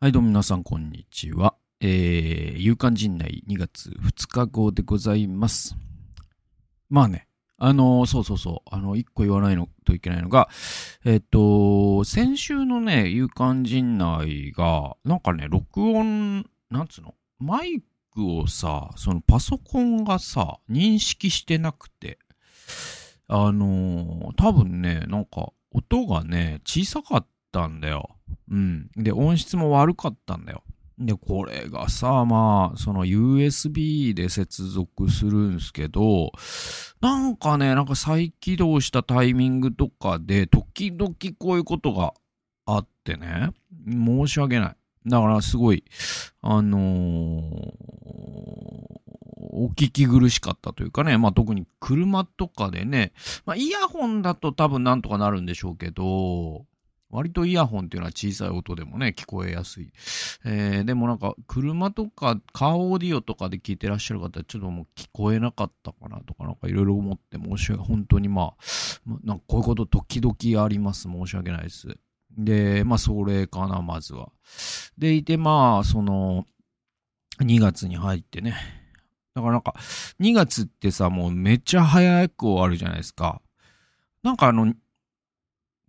はい、どうも皆さん、こんにちは。えー、夕刊陣内2月2日号でございます。まあね、あのーそうそうそう、あの、一個言わないのといけないのが、えっと、先週のね、夕刊陣内が、なんかね、録音、なんつうの？マイクをさ、そのパソコンがさ、認識してなくて、あのー多分ね、なんか、音がね、小さかったたんだよ。うん。で、音質も悪かったんだよ。で、これがさ、まあ、その USB で接続するんすけど、なんかね、なんか再起動したタイミングとかで、時々こういうことがあってね、申し訳ない。だからすごい、あのーお聞き苦しかったというかね、まあ特に車とかでね、まあイヤホンだと多分なんとかなるんでしょうけど、割とイヤホンっていうのは小さい音でもね、聞こえやすい。えー、でもなんか、車とかカーオーディオとかで聞いてらっしゃる方はちょっともう聞こえなかったかなとか、なんかいろいろ思って申し訳、本当にまあ、なんかこういうこと時々あります。申し訳ないです。で、まあそれかな、まずは。でいて、まあ、その、2月に入ってね。だからなんか、2月ってさ、もうめっちゃ早く終わるじゃないですか。なんかあの、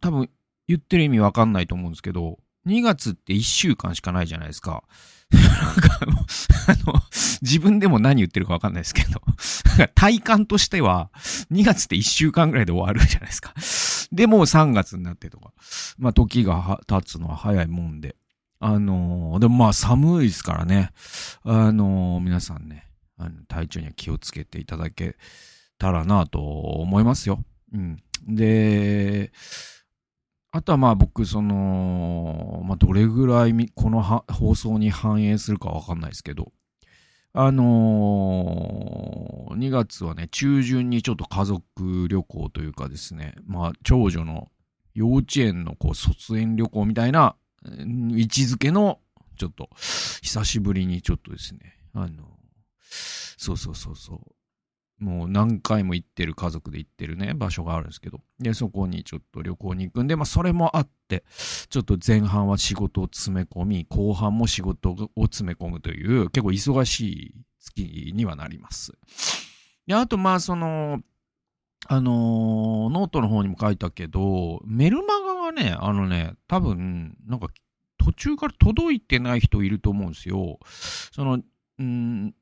多分言ってる意味わかんないと思うんですけど、2月って1週間しかないじゃないですか。なんかあの、自分でも何言ってるかわかんないですけど、体感としては、2月って1週間ぐらいで終わるじゃないですか。で、もう3月になってとか。まあ、時が経つのは早いもんで。あのーでもまあ寒いですからね。あのー皆さんね、あの体調には気をつけていただけたらなと思いますよ。うん。で、あとはまあ僕、その、まあどれぐらいこの放送に反映するかわかんないですけど、あのー2月はね、中旬にちょっと家族旅行というかですね、まあ長女の幼稚園のこう卒園旅行みたいな位置づけの、ちょっと久しぶりにちょっとですね、あの、そうそうそうそう、もう何回も行ってる家族で行ってるね、場所があるんですけど、で、そこにちょっと旅行に行くんで、まあそれもあって、ちょっと前半は仕事を詰め込み、後半も仕事を詰め込むという、結構忙しい月にはなります。で、あとまあその、あのーノートの方にも書いたけど、メルマガはね、あのね、多分、なんか途中から届いてない人いると思うんですよ。その、うん、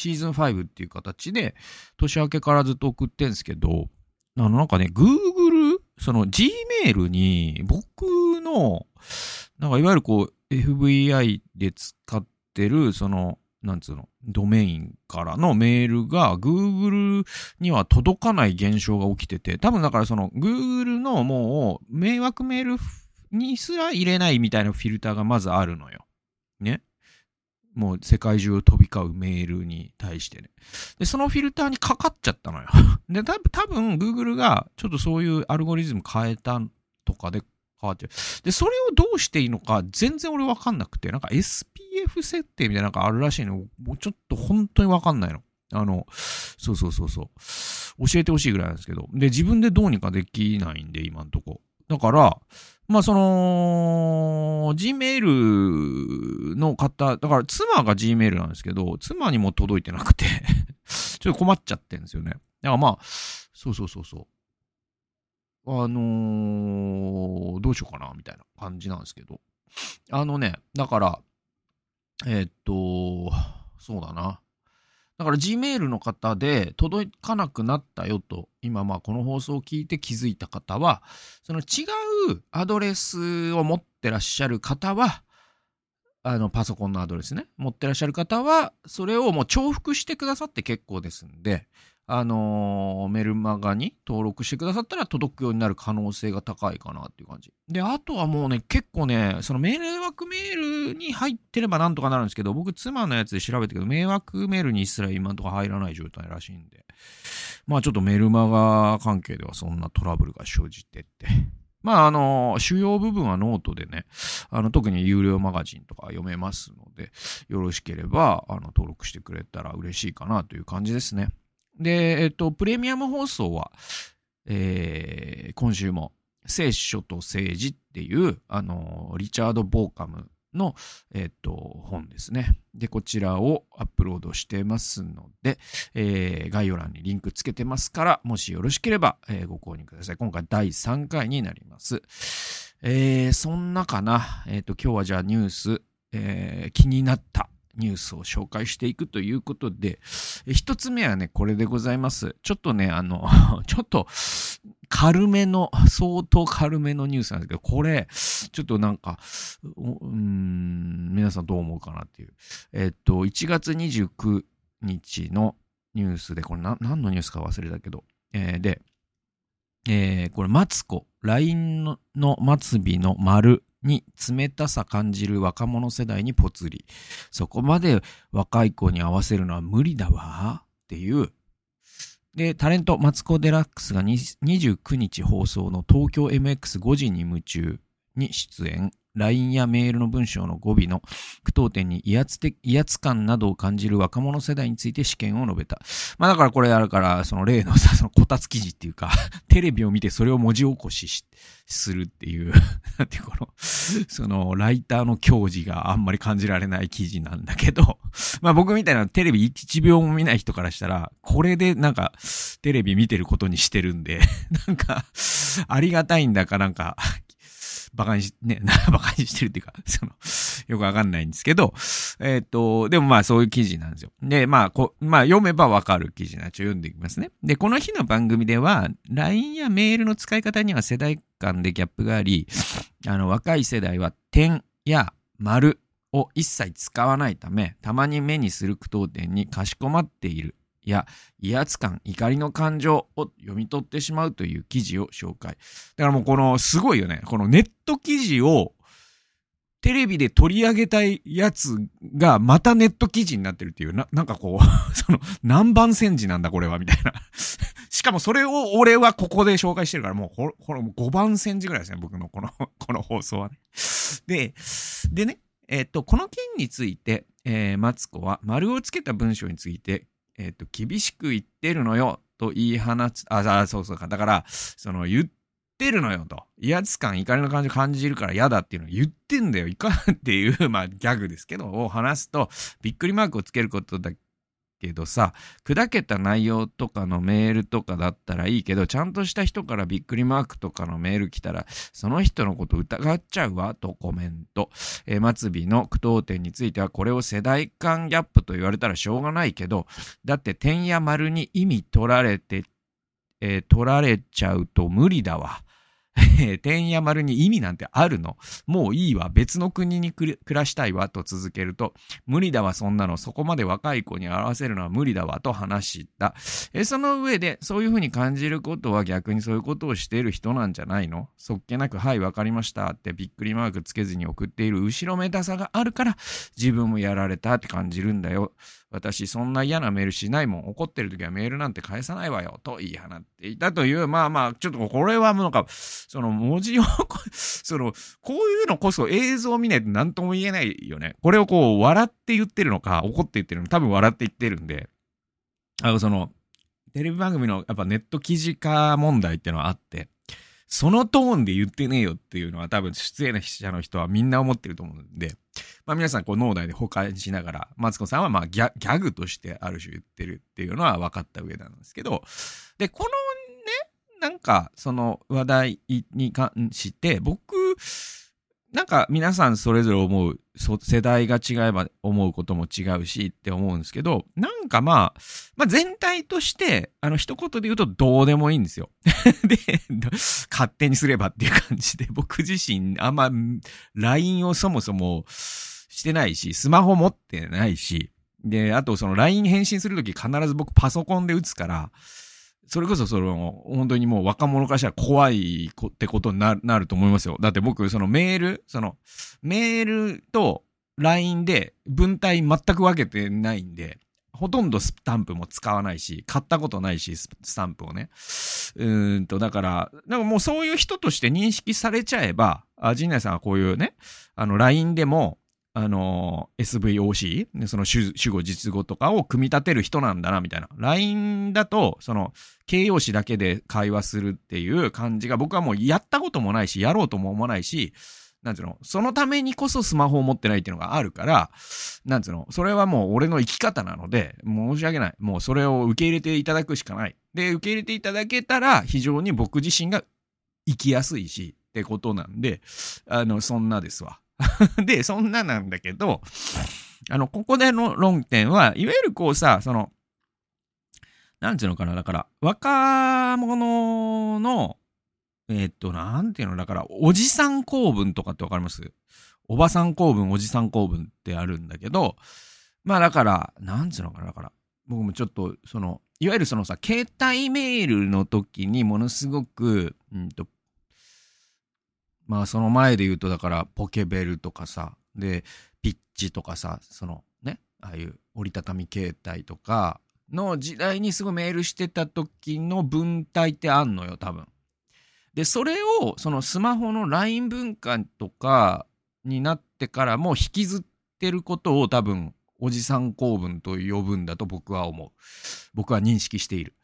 シーズン5っていう形で、年明けからずっと送ってんすけど、あの、なんかね、Google、その Gmail に僕の、なんかいわゆるこう、FBI で使ってる、その、なんつうの、ドメインからのメールが Google には届かない現象が起きてて、多分だからその Google のもう迷惑メールにすら入れないみたいなフィルターがまずあるのよ。ね。もう世界中を飛び交うメールに対してね。で、そのフィルターにかかっちゃったのよ。で、多分 Google がちょっとそういうアルゴリズム変えたとかで変わってる。で、それをどうしていいのか全然俺わかんなくて、なんか SPF 設定みたいなのがあるらしいの。もうちょっと本当にわかんないの。あの、そうそうそうそう。教えてほしいぐらいなんですけど。で、自分でどうにかできないんで、今んとこ。だから、まあその、Gmail の方、だから妻が Gmail なんですけど、妻にも届いてなくて、ちょっと困っちゃってんですよね。だからまあ、そうそうそうそう。あのーどうしようかな、みたいな感じなんですけど。あのね、だから、えーっと、そうだな。だから Gmail の方で届かなくなったよと、今まあこの放送を聞いて気づいた方は、その違うアドレスを持ってらっしゃる方は、あのパソコンのアドレスね、持ってらっしゃる方は、それをもう重複してくださって結構ですんで、あのーメルマガに登録してくださったら届くようになる可能性が高いかなっていう感じ。で、あとはもうね、結構ね、その迷惑メールに入ってればなんとかなるんですけど、僕妻のやつで調べたけど、迷惑メールにすら今のとこ入らない状態らしいんで、まあちょっとメルマガ関係ではそんなトラブルが生じてって。まああの、主要部分はノートでね、あの、特に有料マガジンとか読めますので、よろしければ、あの、登録してくれたら嬉しいかなという感じですね。で、えっと、プレミアム放送は、えー今週も聖書と政治っていう、あの、リチャード・ボーカムの、えっ、と、本ですね。で、こちらをアップロードしてますので、えー、概要欄にリンクつけてますから、もしよろしければ、えー、ご購入ください。今回第3回になります。えー、そんなかな。えっ、と、今日はじゃあニュース、えー、気になったニュースを紹介していくということで、一つ目はね、これでございます。ちょっとね、あの、ちょっと、軽めの、相当軽めのニュースなんですけど、これ、ちょっとなんか、うん、皆さんどう思うかなっていう。えっと、1月29日のニュースで、これ何のニュースか忘れたけど、えー、で、えー、これ、マツコ、LINE の末尾の丸に冷たさ感じる若者世代にぽつり。そこまで若い子に合わせるのは無理だわっていうで、タレント、マツコ・デラックスが29日放送の東京 MX5 時に夢中に出演。LINE やメールの文章の語尾の句読点に威圧的、威圧感などを感じる若者世代について試験を述べた。まあだからこれあるから、その例のさ、そのこたつ記事っていうか、テレビを見てそれを文字起こししするっていう、なんていうこの、そのライターの教示があんまり感じられない記事なんだけど、まあ僕みたいなテレビ1秒も見ない人からしたら、これでなんかテレビ見てることにしてるんで、なんか、ありがたいんだかなんか、バカにし、ね、バカにしてるっていうか、その、よくわかんないんですけど、えっ、ー、と、でもまあそういう記事なんですよ。で、まあ、こ、まあ読めばわかる記事なちょ読んでいきますね。で、この日の番組では、LINE やメールの使い方には世代間でギャップがあり、あの、若い世代は点や丸を一切使わないため、たまに目にする句読点にかしこまっているや威圧感、怒りの感情を読み取ってしまうという記事を紹介。だからもうこのすごいよね。このネット記事をテレビで取り上げたいやつがまたネット記事になってるっていう、な、なんかこう その、何番戦時なんだこれはみたいな しかもそれを俺はここで紹介してるから、もうこれ、この5番戦時ぐらいですね、僕のこの この放送はね。で、でね、えっ、と、この件について、えー、マツコは丸をつけた文章についてえっ、ー、と、厳しく言ってるのよと言い放つ、あ、あそうそうか。だから、その言ってるのよと。威圧感、怒りの感じ感じるから嫌だっていうのを言ってんだよ。いかんっていう、まあギャグですけど、を話すと、びっくりマークをつけることだけどさ、砕けた内容とかのメールとかだったらいいけど、ちゃんとした人からびっくりマークとかのメール来たら、その人のこと疑っちゃうわ、とコメント。えー、末尾の句読点については、これを世代間ギャップと言われたらしょうがないけど、だって点や丸に意味取られて、えー、取られちゃうと無理だわ。点や丸に意味なんてあるの？もういいわ。別の国に暮らしたいわ。と続けると、無理だわ、そんなの。そこまで若い子に合わせるのは無理だわ。と話した。えその上で、そういう風に感じることは逆にそういうことをしている人なんじゃないの？そっけなく、はい、わかりました。ってびっくりマークつけずに送っている後ろめたさがあるから、自分もやられたって感じるんだよ。私、そんな嫌なメールしないもん。怒ってる時はメールなんて返さないわよ。と言い放っていたという、まあまあ、ちょっとこれはもうなんか、その文字をその、こういうのこそ映像を見ないと何とも言えないよね。これをこう、笑って言ってるのか、怒って言ってるのか、多分笑って言ってるんで、あの、その、テレビ番組のやっぱネット記事化問題っていうのはあって、そのトーンで言ってねえよっていうのは多分出演者の人はみんな思ってると思うんで、まあ皆さんこう脳内で保管しながら、マツコさんはまあギャギャグとしてある種言ってるっていうのは分かった上なんですけど、で、このね、なんかその話題に関して僕、なんか皆さんそれぞれ思う、世代が違えば思うことも違うしって思うんですけど、なんかまあ、まあ全体として、あの一言で言うとどうでもいいんですよ。で、勝手にすればっていう感じで、僕自身あんま LINE をそもそもしてないし、スマホ持ってないし、で、あとその LINE 返信するとき必ず僕パソコンで打つから、それこそその、本当にもう若者からしたら怖いってことになると思いますよ。だって僕、そのメール、その、メールと LINE で文体全く分けてないんで、ほとんどスタンプも使わないし、買ったことないし、スタンプをね。うんと、だから、なんかもうそういう人として認識されちゃえば、あ、陣内さんはこういうね、あの、LINE でも、あの、SVOC、ね、その主主語実語とかを組み立てる人なんだな、みたいな。LINE だと、その、形容詞だけで会話するっていう感じが僕はもうやったこともないし、やろうとも思わないし、なんつうの、そのためにこそスマホを持ってないっていうのがあるから、なんつうの、それはもう俺の生き方なので、申し訳ない。もうそれを受け入れていただくしかない。で、受け入れていただけたら、非常に僕自身が生きやすいし、ってことなんで、あの、そんなですわ。で、そんななんだけど、あの、ここでの論点は、いわゆるこうさ、その、なんていうのかな、だから、若者の、えー、っと、なんていうの、だから、おじさん公文とかってわかります？おばさん公文、おじさん公文ってあるんだけど、まあだから、なんつうのかな、だから、僕もちょっと、その、いわゆるそのさ、携帯メールの時にものすごく、うんと、まあその前で言うとだからポケベルとかさ、で、ピッチとかさ、そのね、ああいう折りたたみ携帯とかの時代にすごいメールしてた時の文体ってあんのよ、多分。で、それをそのスマホの LINE 文化とかになってからも引きずってることを多分おじさん公文と呼ぶんだと僕は思う。僕は認識している。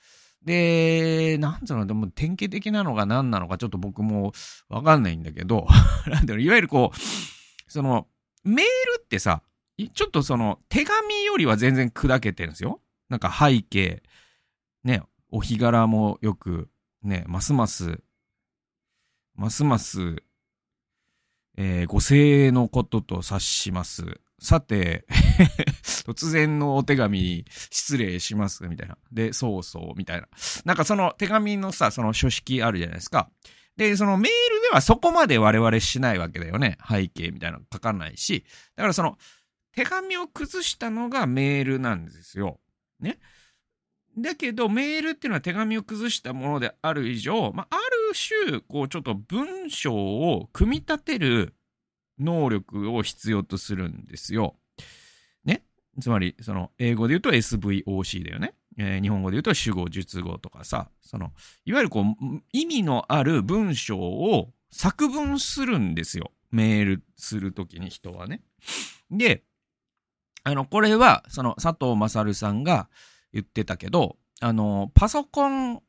で、なんつうの、でも典型的なのが何なのかちょっと僕もわかんないんだけど、なんだろう、いわゆるこう、その、メールってさ、ちょっとその、手紙よりは全然砕けてるんですよ。なんか背景、ね、お日柄もよく、ね、ますます、ますます、えー、ご性のことと察します。さて、突然のお手紙失礼します、みたいな。で、そうそう、みたいな。なんかその手紙のさ、その書式あるじゃないですか。で、そのメールではそこまで我々しないわけだよね。背景みたいなの書かないし。だからその手紙を崩したのがメールなんですよ。ね。だけど、メールっていうのは手紙を崩したものである以上、まあ、ある種、こう、ちょっと文章を組み立てる能力を必要とするんですよ。つまり、その、英語で言うと SVOC だよね。えー、日本語で言うと主語、述語とかさ、その、いわゆるこう、意味のある文章を作文するんですよ。メールするときに人はね。で、あの、これは、その、佐藤勝さんが言ってたけど、あの、パソコン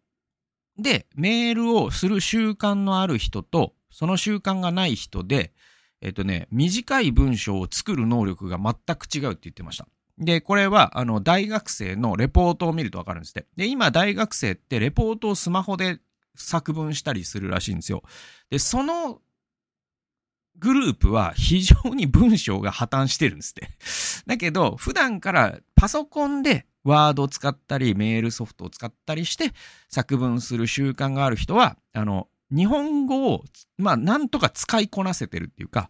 でメールをする習慣のある人と、その習慣がない人で、えっとね、短い文章を作る能力が全く違うって言ってました。で、これは、あの、大学生のレポートを見るとわかるんですって。で、今、大学生ってレポートをスマホで作文したりするらしいんですよ。で、そのグループは非常に文章が破綻してるんですって。だけど、普段からパソコンでワードを使ったり、メールソフトを使ったりして作文する習慣がある人は、あの、日本語を、まあ、なんとか使いこなせてるっていうか、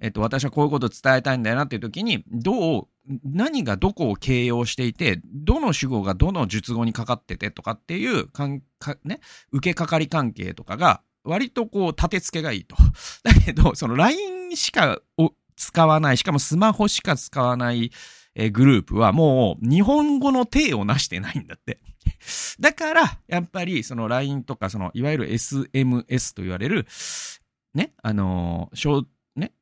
えっと、私はこういうことを伝えたいんだよなっていう時に、どう、何がどこを形容していて、どの主語がどの述語にかかっててとかっていう、かんかね、受けかかり関係とかが、割とこう、立て付けがいいと。だけど、その LINE しかを使わない、しかもスマホしか使わない、えグループはもう日本語の体をなしてないんだって。だから、やっぱりその LINE とか、そのいわゆる SMS と言われる、ね、あのー、ね、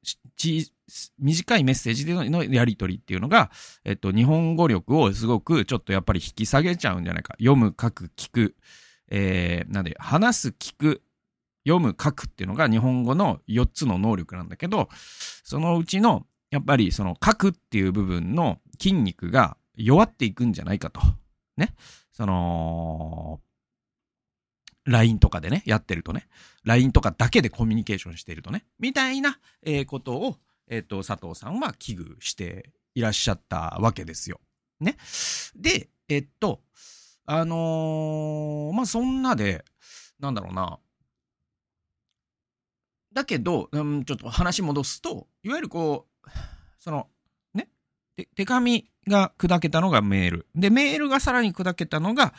短いメッセージでのやり取りっていうのが、えっと、日本語力をすごくちょっとやっぱり引き下げちゃうんじゃないか。読む、書く、聞く、えー、なんで、話す、聞く、読む、書くっていうのが日本語の4つの能力なんだけど、そのうちの、やっぱりその書くっていう部分の筋肉が弱っていくんじゃないかと。ね。その、LINE とかでね、やってるとね、LINE とかだけでコミュニケーションしているとね、みたいな、えー、ことを、えっ、ー、と、佐藤さんは危惧していらっしゃったわけですよ。ね。で、えっと、あのー、まあ、そんなで、なんだろうな。だけど、うん、ちょっと話戻すと、いわゆるこう、その、ね、手紙が砕けたのがメール。で、メールがさらに砕けたのが、いわ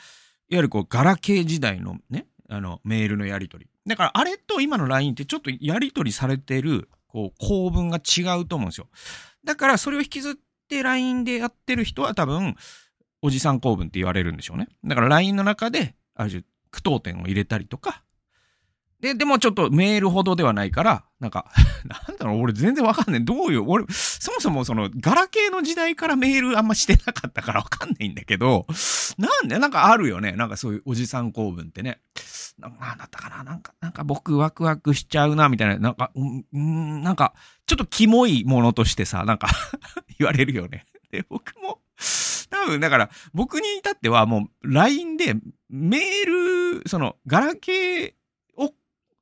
ゆるこう、ガラケー時代のね、あの、メールのやり取り。だから、あれと今の LINE ってちょっとやり取りされてる、こう、構文が違うと思うんですよ。だから、それを引きずって LINE でやってる人は多分、おじさん構文って言われるんでしょうね。だから LINE の中で、ある種、句読点を入れたりとか、で、でもちょっとメールほどではないから、なんか、なんだろう、俺全然わかんない。どういう、俺、そもそもその、ガラケーの時代からメールあんましてなかったからわかんないんだけど、なんで、なんかあるよね。なんかそういうおじさん公文ってね。なん、だったかななんか、なんか僕ワクワクしちゃうな、みたいな。なんか、うん、なんか、ちょっとキモいものとしてさ、なんか 言われるよね。で、僕も、多分、だから、僕に至ってはもう、LINE で、メール、その、ガラケー、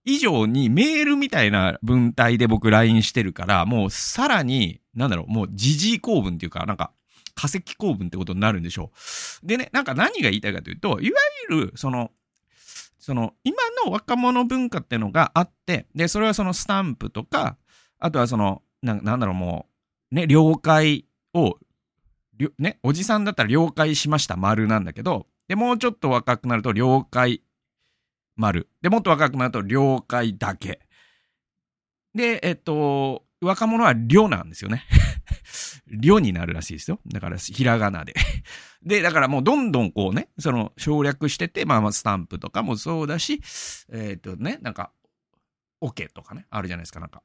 以上にメールみたいな文体で僕 LINE してるから、もうさらに、なんだろう、もう時事公文っていうか、なんか、化石公文ってことになるんでしょう。でね、なんか何が言いたいかというと、いわゆる、その、その、今の若者文化ってのがあって、で、それはそのスタンプとか、あとはその、ななんだろう、もう、ね、了解をね、おじさんだったら了解しました丸なんだけど、で、もうちょっと若くなると了解丸。で、もっと若くなると了解だけ。で、えっと、若者はりなんですよね。りになるらしいですよ。だから、ひらがなで。で、だからもうどんどんこうね、その省略してて、まあまあスタンプとかもそうだし、えっ、とね、なんか、オ、ケとかね、あるじゃないですか、なんか。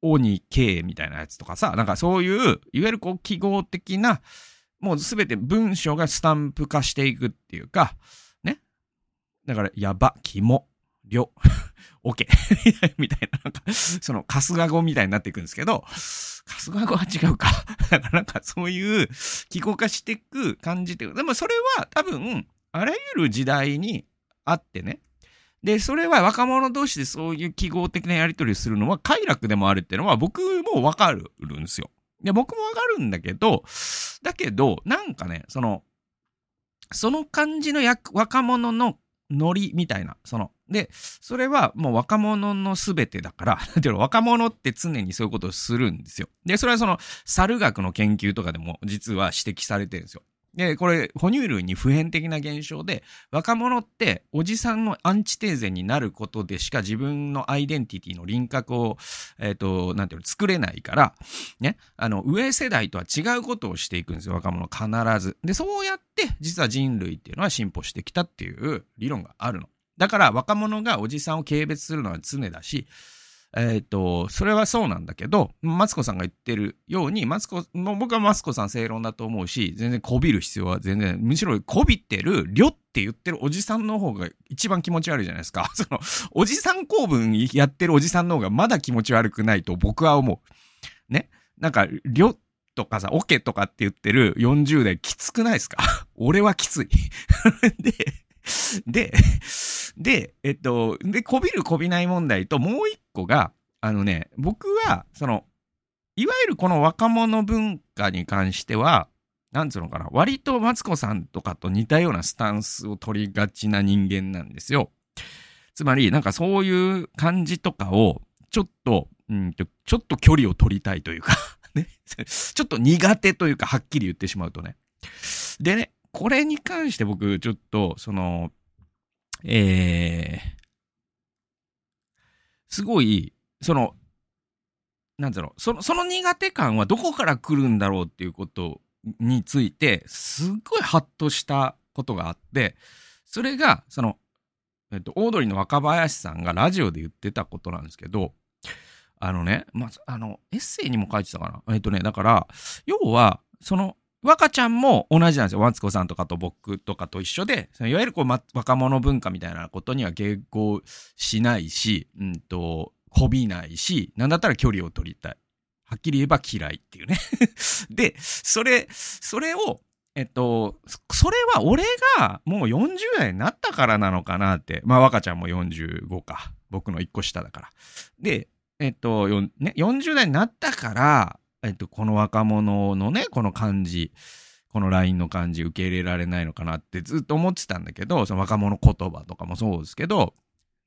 おに K みたいなやつとかさ、なんかそういう、いわゆるこう記号的な、もうすべて文章がスタンプ化していくっていうか、だから、やば、きも、りょ、オケ みたいな、なんか、その、春日語みたいになっていくんですけど、春日語は違うか。だからなんかそういう記号化していく感じっていう。でもそれは多分、あらゆる時代にあってね、で、それは若者同士でそういう記号的なやり取りをするのは快楽でもあるっていうのは僕もわかるんですよ。で、僕もわかるんだけど、だけど、なんかね、その、その感じの若者のノリみたいな、その、で、それはもう若者の全てだから、なんていうの、若者って常にそういうことをするんですよ。で、それはその、猿学の研究とかでも実は指摘されてるんですよ。で、これ、哺乳類に普遍的な現象で、若者っておじさんのアンチテーゼになることでしか自分のアイデンティティの輪郭を、えっ、ー、と、なんていうの、作れないから、ね、あの、上世代とは違うことをしていくんですよ、若者必ず。で、そうやって、実は人類っていうのは進歩してきたっていう理論があるの。だから、若者がおじさんを軽蔑するのは常だし、えっ、ー、と、それはそうなんだけど、マツコさんが言ってるように、マツコ、もう僕はマツコさん正論だと思うし、全然こびる必要は全然、むしろこびってる、りょって言ってるおじさんの方が一番気持ち悪いじゃないですか。その、おじさん公文やってるおじさんの方がまだ気持ち悪くないと僕は思う。ね？なんか、りょとかさ、オケとかって言ってる40代きつくないですか？俺はきつい。で、で、で、えっと、で、こびるこびない問題ともう一個が、あのね、僕は、その、いわゆるこの若者文化に関しては、なんつうのかな、割とマツコさんとかと似たようなスタンスを取りがちな人間なんですよ。つまり、なんかそういう感じとかを、ちょっと、うんと、ちょっと距離を取りたいというか ね。ちょっと苦手というか、はっきり言ってしまうとね。でね、これに関して僕、ちょっと、その、えー、すごい、その、なんだろう、その、その苦手感はどこから来るんだろうっていうことについて、すっごいハッとしたことがあって、それが、その、えっと、オードリーの若林さんがラジオで言ってたことなんですけど、あのね、まあ、あの、エッセイにも書いてたかな。えっとね、だから、要は、その、若ちゃんも同じなんですよ。ワンツコさんとかと僕とかと一緒で、いわゆるこう、ま、若者文化みたいなことには迎合しないし、うんと、こびないし、なんだったら距離を取りたい。はっきり言えば嫌いっていうね で、それ、それを、えっと、それは俺がもう40代になったからなのかなって。まあ、若ちゃんも45か。僕の1個下だから。で、えっと、ね、40代になったから、えっと、この若者のね、この感じ、この LINE の感じ受け入れられないのかなってずっと思ってたんだけど、その若者言葉とかもそうですけど、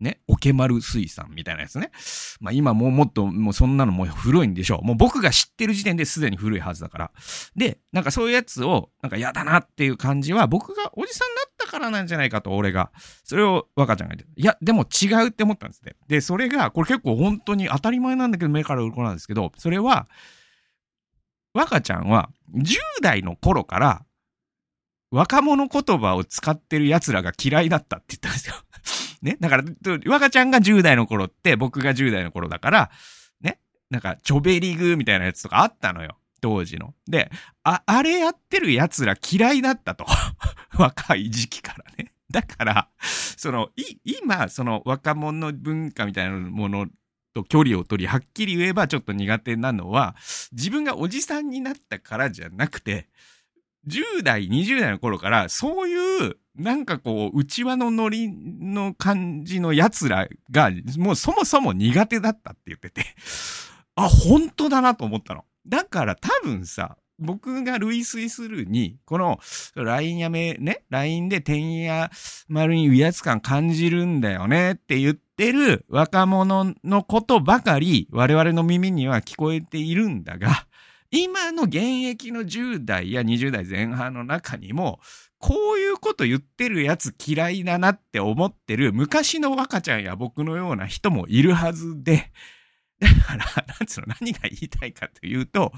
ね、オケマル水産みたいなやつね。まあ今もうもっと、もうそんなのもう古いんでしょう。もう僕が知ってる時点ですでに古いはずだから。で、なんかそういうやつを、なんか嫌だなっていう感じは、僕がおじさんだったからなんじゃないかと、俺が。それを若ちゃんが言って。いや、でも違うって思ったんですね。で、それが、これ結構本当に当たり前なんだけど、目から鱗なんですけど、それは、若ちゃんは10代の頃から若者言葉を使ってる奴らが嫌いだったって言ったんですよ。ね。だから、若ちゃんが10代の頃って僕が10代の頃だから、ね。なんか、チョベリグみたいなやつとかあったのよ。当時の。で、あ、あれやってる奴ら嫌いだったと。若い時期からね。だから、その、い、今、その若者文化みたいなものと距離を取り、はっきり言えばちょっと苦手なのは、自分がおじさんになったからじゃなくて、10代、20代の頃から、そういう、なんかこう、内輪のノリの感じの奴らが、もうそもそも苦手だったって言ってて、あ、本当だなと思ったの。だから多分さ、僕が類推するに、この LINE やめ、ね、LINE で点や丸に威圧感感じるんだよねって言ってる若者のことばかり我々の耳には聞こえているんだが、今の現役の10代や20代前半の中にも、こういうこと言ってるやつ嫌いだなって思ってる昔の若ちゃんや僕のような人もいるはずで、だから、なんつうの、何が言いたいかというと、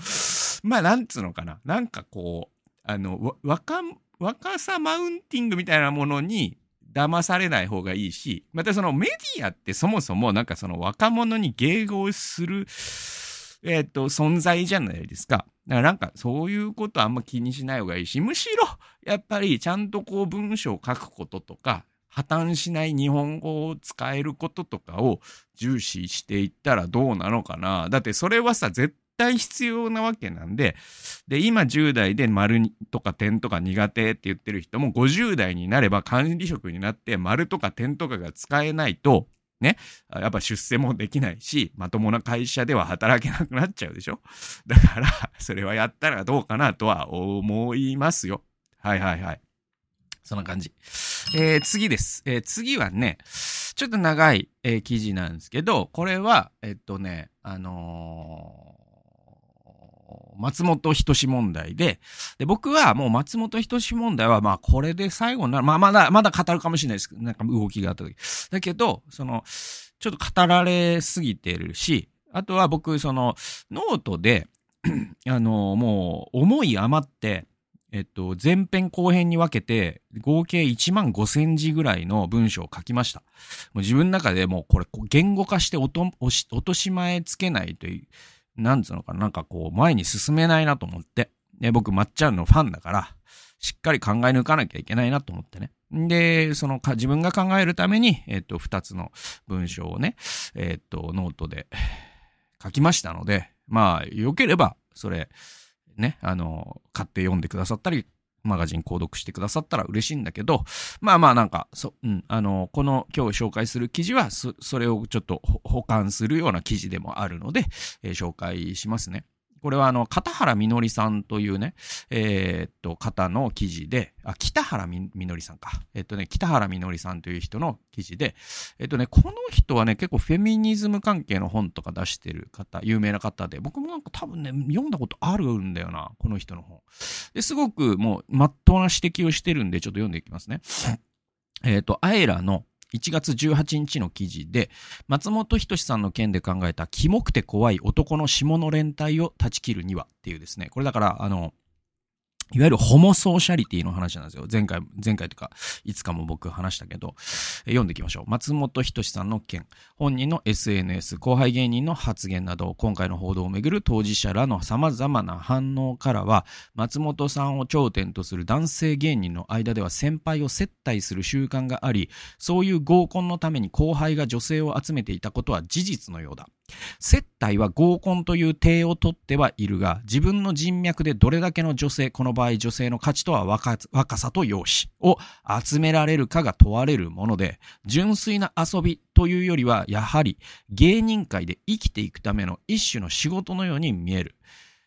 まあ、なんつうのかな。なんかこう、あの、若、若さマウンティングみたいなものに騙されない方がいいし、またそのメディアってそもそもなんかその若者に迎合する、えっ、ー、と、存在じゃないですか。だからなんかそういうことあんま気にしない方がいいし、むしろやっぱりちゃんとこう文章を書くこととか、破綻しない日本語を使えることとかを重視していったらどうなのかな。だってそれはさ、絶対必要なわけなんで、で、今10代で丸とか点とか苦手って言ってる人も50代になれば管理職になって丸とか点とかが使えないと、ね。やっぱ出世もできないし、まともな会社では働けなくなっちゃうでしょだから、それはやったらどうかなとは思いますよ。はいはいはい。そんな感じ。えー、次です。えー、次はね、ちょっと長い、えー、記事なんですけど、これは、えっとね、あの松本人志問題で、で、僕はもう松本人志問題は、まあこれで最後になる。まあまだ、まだ語るかもしれないですけど、なんか動きがあった時。だけど、その、ちょっと語られすぎてるし、あとは僕、その、ノートで、あの、もう、思い余って、えっと、前編後編に分けて、合計1万5千字ぐらいの文章を書きました。もう自分の中でもうこれ、言語化して落と落とし前つけないという、なんつうのかな、なんかこう、前に進めないなと思って。で、僕、まっちゃんのファンだから、しっかり考え抜かなきゃいけないなと思ってね。で、そのか、自分が考えるために、えっと、二つの文章をね、えっと、ノートで書きましたので、まあ、良ければ、それ、ね、あの、買って読んでくださったり、マガジン購読してくださったら嬉しいんだけど、まあまあなんか、そ、うん、あの、この今日紹介する記事は、そ、それをちょっと保管するような記事でもあるので、えー、紹介しますね。これはあの、片原みのりさんというね、えー、っと、方の記事で、あ、北原みのりさんか。えっとね、北原みのりさんという人の記事で、えっとね、この人はね、結構フェミニズム関係の本とか出してる方、有名な方で、僕もなんか多分ね、読んだことあるんだよな、この人の本。で、すごくもう、まっとうな指摘をしてるんで、ちょっと読んでいきますね。えっと、アエラの、1月18日の記事で、松本人志さんの件で考えた、キモくて怖い男の下の連帯を断ち切るにはっていうですね、これだから、あの、いわゆるホモソーシャリティの話なんですよ。前回、前回とか、いつかも僕話したけど、読んでいきましょう。松本人志さんの件、本人の SNS、後輩芸人の発言など、今回の報道をめぐる当事者らの様々な反応からは、松本さんを頂点とする男性芸人の間では先輩を接待する習慣があり、そういう合コンのために後輩が女性を集めていたことは事実のようだ。接待は合コンという体をとってはいるが、自分の人脈でどれだけの女性、この場合女性の価値とは若若さと容姿を集められるかが問われるもので、純粋な遊びというよりは、やはり芸人界で生きていくための一種の仕事のように見える。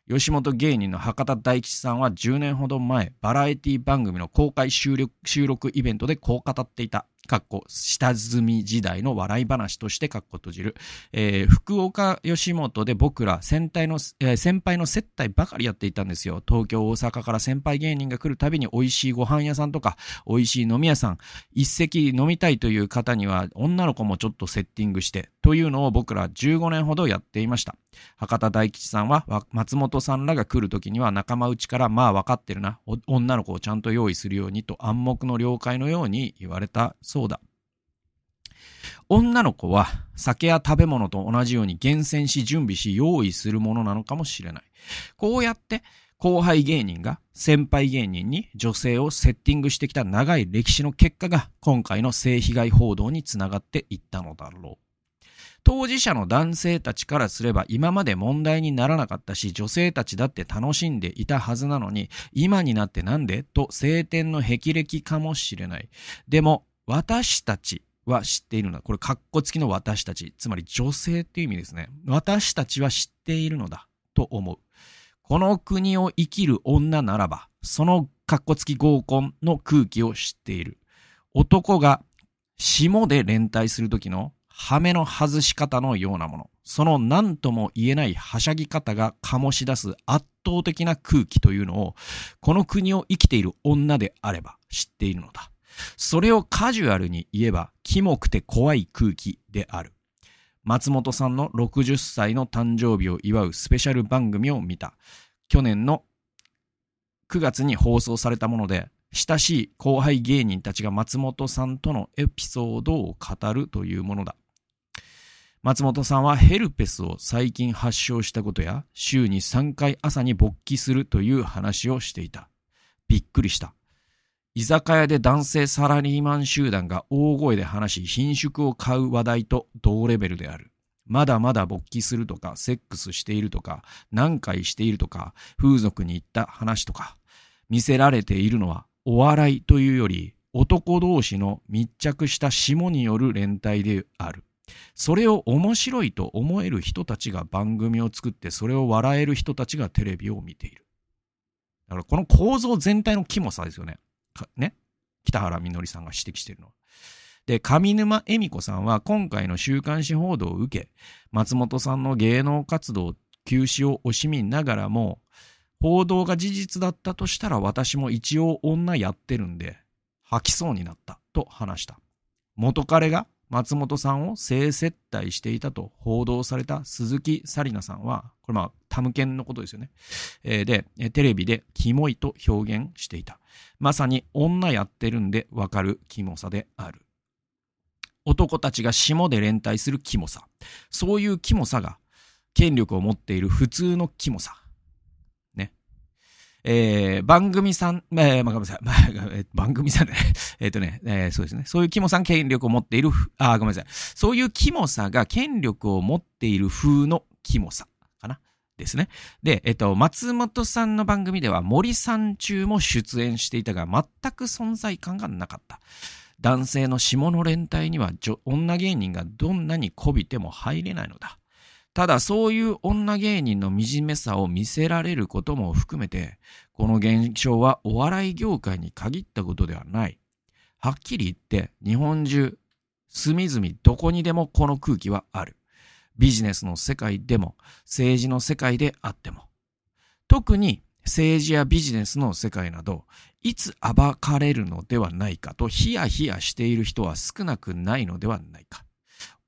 吉本芸人の博多大吉さんは10年ほど前、バラエティ番組の公開収録収録イベントでこう語っていた。かっこ下積み時代の笑い話としてかっこ閉じる、えー、福岡吉本で僕ら先輩の、えー、先輩の接待ばかりやっていたんですよ。東京大阪から先輩芸人が来るたびに美味しいご飯屋さんとか美味しい飲み屋さん一席飲みたいという方には女の子もちょっとセッティングしてというのを僕ら15年ほどやっていました博多大吉さんは松本さんらが来る時には仲間内からまあ分かってるな女の子をちゃんと用意するようにと暗黙の了解のように言われたそうだ。女の子は酒や食べ物と同じように厳選し準備し用意するものなのかもしれない。こうやって後輩芸人が先輩芸人に女性をセッティングしてきた長い歴史の結果が今回の性被害報道につながっていったのだろう。当事者の男性たちからすれば今まで問題にならなかったし女性たちだって楽しんでいたはずなのに今になってなんでと晴天の霹靂かもしれない。でも私たちは知っているのだ。これ、カッコ付きの私たち。つまり女性っていう意味ですね。私たちは知っているのだ。と思う。この国を生きる女ならば、そのカッコ付き合コンの空気を知っている。男が霜で連帯するときの羽目の外し方のようなもの。その何とも言えないはしゃぎ方が醸し出す圧倒的な空気というのを、この国を生きている女であれば知っているのだ。それをカジュアルに言えば、キモくて怖い空気である。松本さんの60歳の誕生日を祝うスペシャル番組を見た。去年の9月に放送されたもので、親しい後輩芸人たちが松本さんとのエピソードを語るというものだ。松本さんはヘルペスを最近発症したことや、週に3回朝に勃起するという話をしていた。びっくりした。居酒屋で男性サラリーマン集団が大声で話し品種を買う話題と同レベルである。まだまだ勃起するとか、セックスしているとか、何回しているとか、風俗に行った話とか、見せられているのはお笑いというより、男同士の密着した霜による連帯である。それを面白いと思える人たちが番組を作って、それを笑える人たちがテレビを見ている。だからこの構造全体のキモさですよね。ね、北原みのりさんが指摘しているのは。で、上沼恵美子さんは今回の週刊誌報道を受け、松本さんの芸能活動休止を惜しみながらも、報道が事実だったとしたら私も一応女やってるんで、吐きそうになったと話した。元彼が松本さんを性接待していたと報道された鈴木紗理奈さんは、これまあ、タムケンのことですよね。えー、で、テレビでキモいと表現していた。まさに女やってるんでわかるキモさである。男たちが霜で連帯するキモさ。そういうキモさが権力を持っている普通のキモさ。えー、番組さん、えー、まあ、ごめんなさい。番組さんね。えっとね、えー、そうですね。そういうキモさん権力を持っている、あ、ごめんなさい。そういうキモさが権力を持っている風のキモさかな？ですね。で、えっと、松本さんの番組では森さん中も出演していたが、全く存在感がなかった。男性の下の連帯には女芸人がどんなにこびても入れないのだ。ただそういう女芸人の惨めさを見せられることも含めて、この現象はお笑い業界に限ったことではない。はっきり言って日本中、隅々どこにでもこの空気はある。ビジネスの世界でも政治の世界であっても。特に政治やビジネスの世界など、いつ暴かれるのではないかとヒヤヒヤしている人は少なくないのではないか。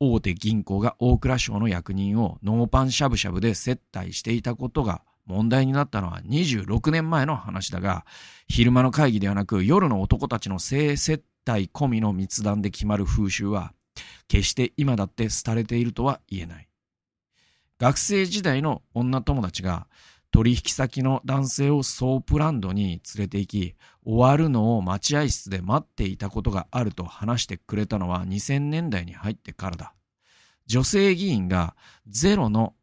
大手銀行が大蔵省の役人をノーパンしゃぶしゃぶで接待していたことが問題になったのは26年前の話だが、昼間の会議ではなく夜の男たちの性接待込みの密談で決まる風習は、決して今だって廃れているとは言えない。学生時代の女友達が取引先の男性をソープランドに連れて行き、終わるのを待合室で待っていたことがあると話してくれたのは2000年代に入ってからだ。女性議員がゼロの、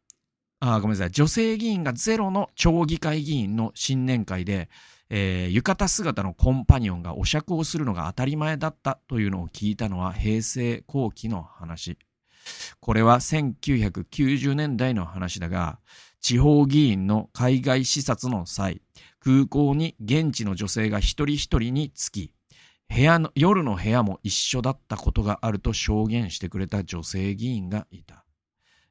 あ、ごめんなさい、女性議員がゼロの町議会議員の新年会で、えー、浴衣姿のコンパニオンがお酌をするのが当たり前だったというのを聞いたのは平成後期の話。これは1990年代の話だが、地方議員の海外視察の際、空港に現地の女性が一人一人につき、部屋の、夜の部屋も一緒だったことがあると証言してくれた女性議員がいた。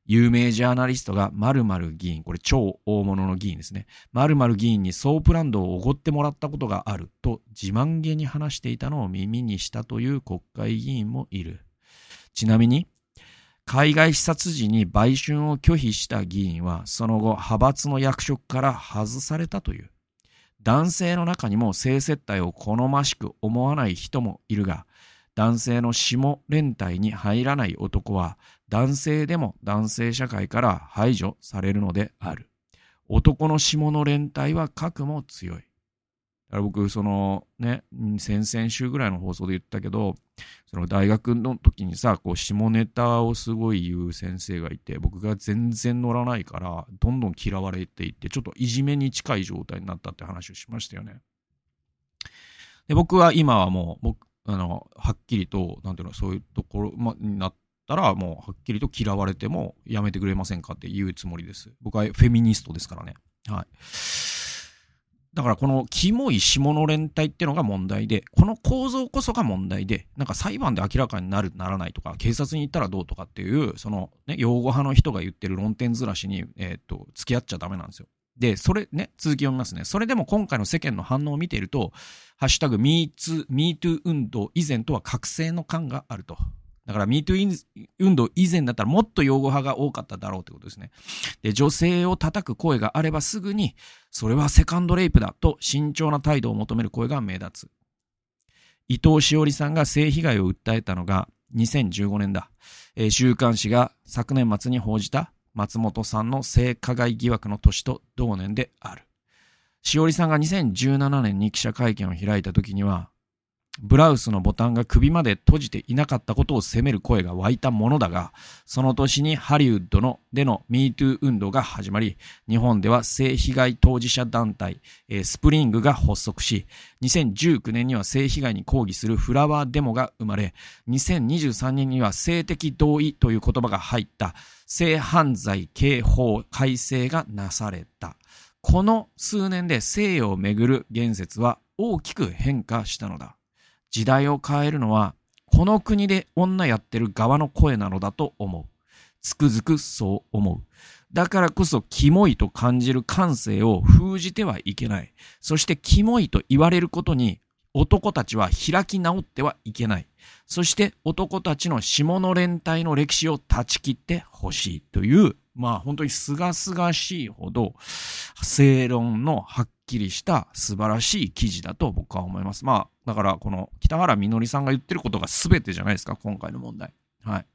有名ジャーナリストが〇〇議員、これ超大物の議員ですね。〇〇議員にソープランドをおごってもらったことがあると自慢げに話していたのを耳にしたという国会議員もいる。ちなみに、海外視察時に売春を拒否した議員は、その後、派閥の役職から外されたという。男性の中にも性接待を好ましく思わない人もいるが、男性の下連帯に入らない男は、男性でも男性社会から排除されるのである。男の下の連帯は核も強い。だから僕、そのね、先々週ぐらいの放送で言ったけど、その大学の時にさ、こう下ネタをすごい言う先生がいて、僕が全然乗らないから、どんどん嫌われていって、ちょっといじめに近い状態になったって話をしましたよね。で、僕は今はもう、僕、あの、はっきりと、なんていうの、そういうところ、ま、になったら、もうはっきりと嫌われてもやめてくれませんかって言うつもりです。僕はフェミニストですからね。はい。だからこのキモい下の連帯っていうのが問題で、この構造こそが問題で、なんか裁判で明らかになる、ならないとか、警察に行ったらどうとかっていう、そのね、擁護派の人が言ってる論点ずらしに、えー、っと、付き合っちゃダメなんですよ。で、それね、続き読みますね。それでも今回の世間の反応を見ていると、ハッシュタグ MeToo, MeToo 運動以前とは覚醒の感があると。だから MeToo 運動以前だったらもっと擁護派が多かっただろうってことですね。で、女性を叩く声があればすぐに、それはセカンドレイプだと慎重な態度を求める声が目立つ。伊藤詩織さんが性被害を訴えたのが2015年だ。えー、週刊誌が昨年末に報じた松本さんの性加害疑惑の年と同年である。しおりさんが2017年に記者会見を開いた時には、ブラウスのボタンが首まで閉じていなかったことを責める声が湧いたものだが、その年にハリウッドのでの MeToo 運動が始まり、日本では性被害当事者団体、えー、スプリングが発足し、2019年には性被害に抗議するフラワーデモが生まれ、2023年には性的同意という言葉が入った性犯罪刑法改正がなされた。この数年で性をめぐる言説は大きく変化したのだ。時代を変えるのは、この国で女やってる側の声なのだと思う。つくづくそう思う。だからこそ、キモいと感じる感性を封じてはいけない。そして、キモいと言われることに、男たちは開き直ってはいけない。そして、男たちの下の連帯の歴史を断ち切ってほしいという、まあ本当に清々しいほど、正論のはっきりした素晴らしい記事だと僕は思います。まあ、だからこの北原みのりさんが言ってることが全てじゃないですか、今回の問題。はい。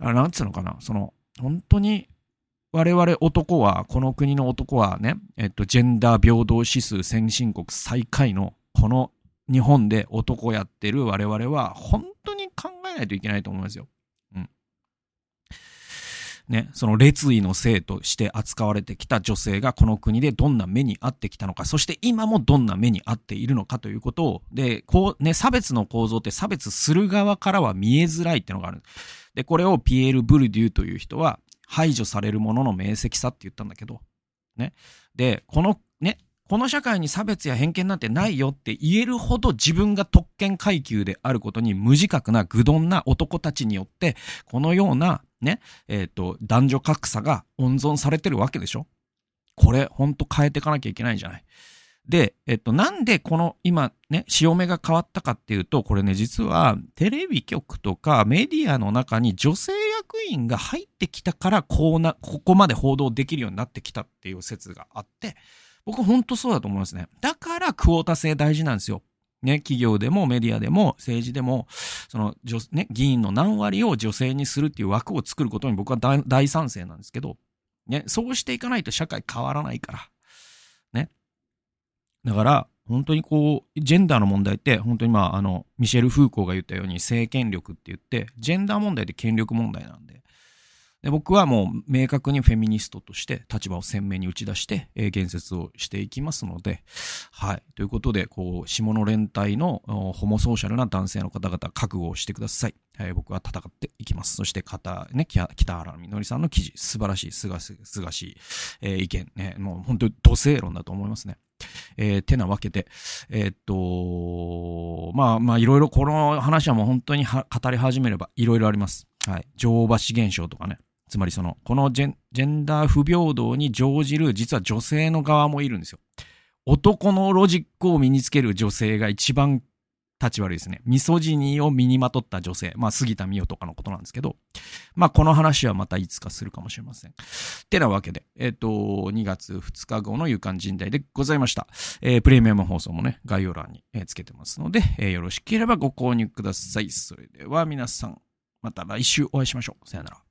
あなんつうのかな、その、本当に我々男は、この国の男はね、えっと、ジェンダー平等指数先進国最下位の、この日本で男やってる我々は、本当に考えないといけないと思いますよ。ね、その列位の性として扱われてきた女性がこの国でどんな目に遭ってきたのか、そして今もどんな目に遭っているのかということを、で、こうね、差別の構造って差別する側からは見えづらいっていうのがある。で、これをピエール・ブルデューという人は排除されるものの明晰さって言ったんだけど、ね。で、このね、この社会に差別や偏見なんてないよって言えるほど自分が特権階級であることに無自覚な愚鈍な男たちによって、このようなね、えっ、ー、と、男女格差が温存されてるわけでしょ？これ、ほんと変えていかなきゃいけないんじゃない？で、えっと、なんでこの今ね、潮目が変わったかっていうと、これね、実はテレビ局とかメディアの中に女性役員が入ってきたから、こうな、ここまで報道できるようになってきたっていう説があって、僕ほんとそうだと思いますね。だからクオータ制大事なんですよ。ね、企業でもメディアでも政治でも、その、ね、議員の何割を女性にするっていう枠を作ることに僕は大賛成なんですけど、ね、そうしていかないと社会変わらないから。ね。だから、本当にこう、ジェンダーの問題って、本当にまあ、あの、ミシェル・フーコーが言ったように、政権力って言って、ジェンダー問題って権力問題なんで、で僕はもう明確にフェミニストとして立場を鮮明に打ち出して、えー、言説をしていきますので、はい。ということで、こう、下の連帯のホモソーシャルな男性の方々覚悟をしてください。はい、僕は戦っていきます。そして、方、ね、北原みのりさんの記事、素晴らしい、すがすがしい、えー、意見、ね、もう本当に土星論だと思いますね。えー、てなわけで、えー、っと、まあまあいろいろこの話はもう本当に語り始めればいろいろあります。はい。女王橋現象とかね。つまりその、このジェンダー不平等に乗じる実は女性の側もいるんですよ。男のロジックを身につける女性が一番立ち悪いですね。ミソジニーを身にまとった女性。まあ、杉田美代とかのことなんですけど。まあ、この話はまたいつかするかもしれません。てなわけで、えっ、ー、と、2月2日後の夕刊人代でございました。えー、プレミアム放送もね、概要欄に、えつけてますので、えー、よろしければご購入ください。それでは皆さん、また来週お会いしましょう。さよなら。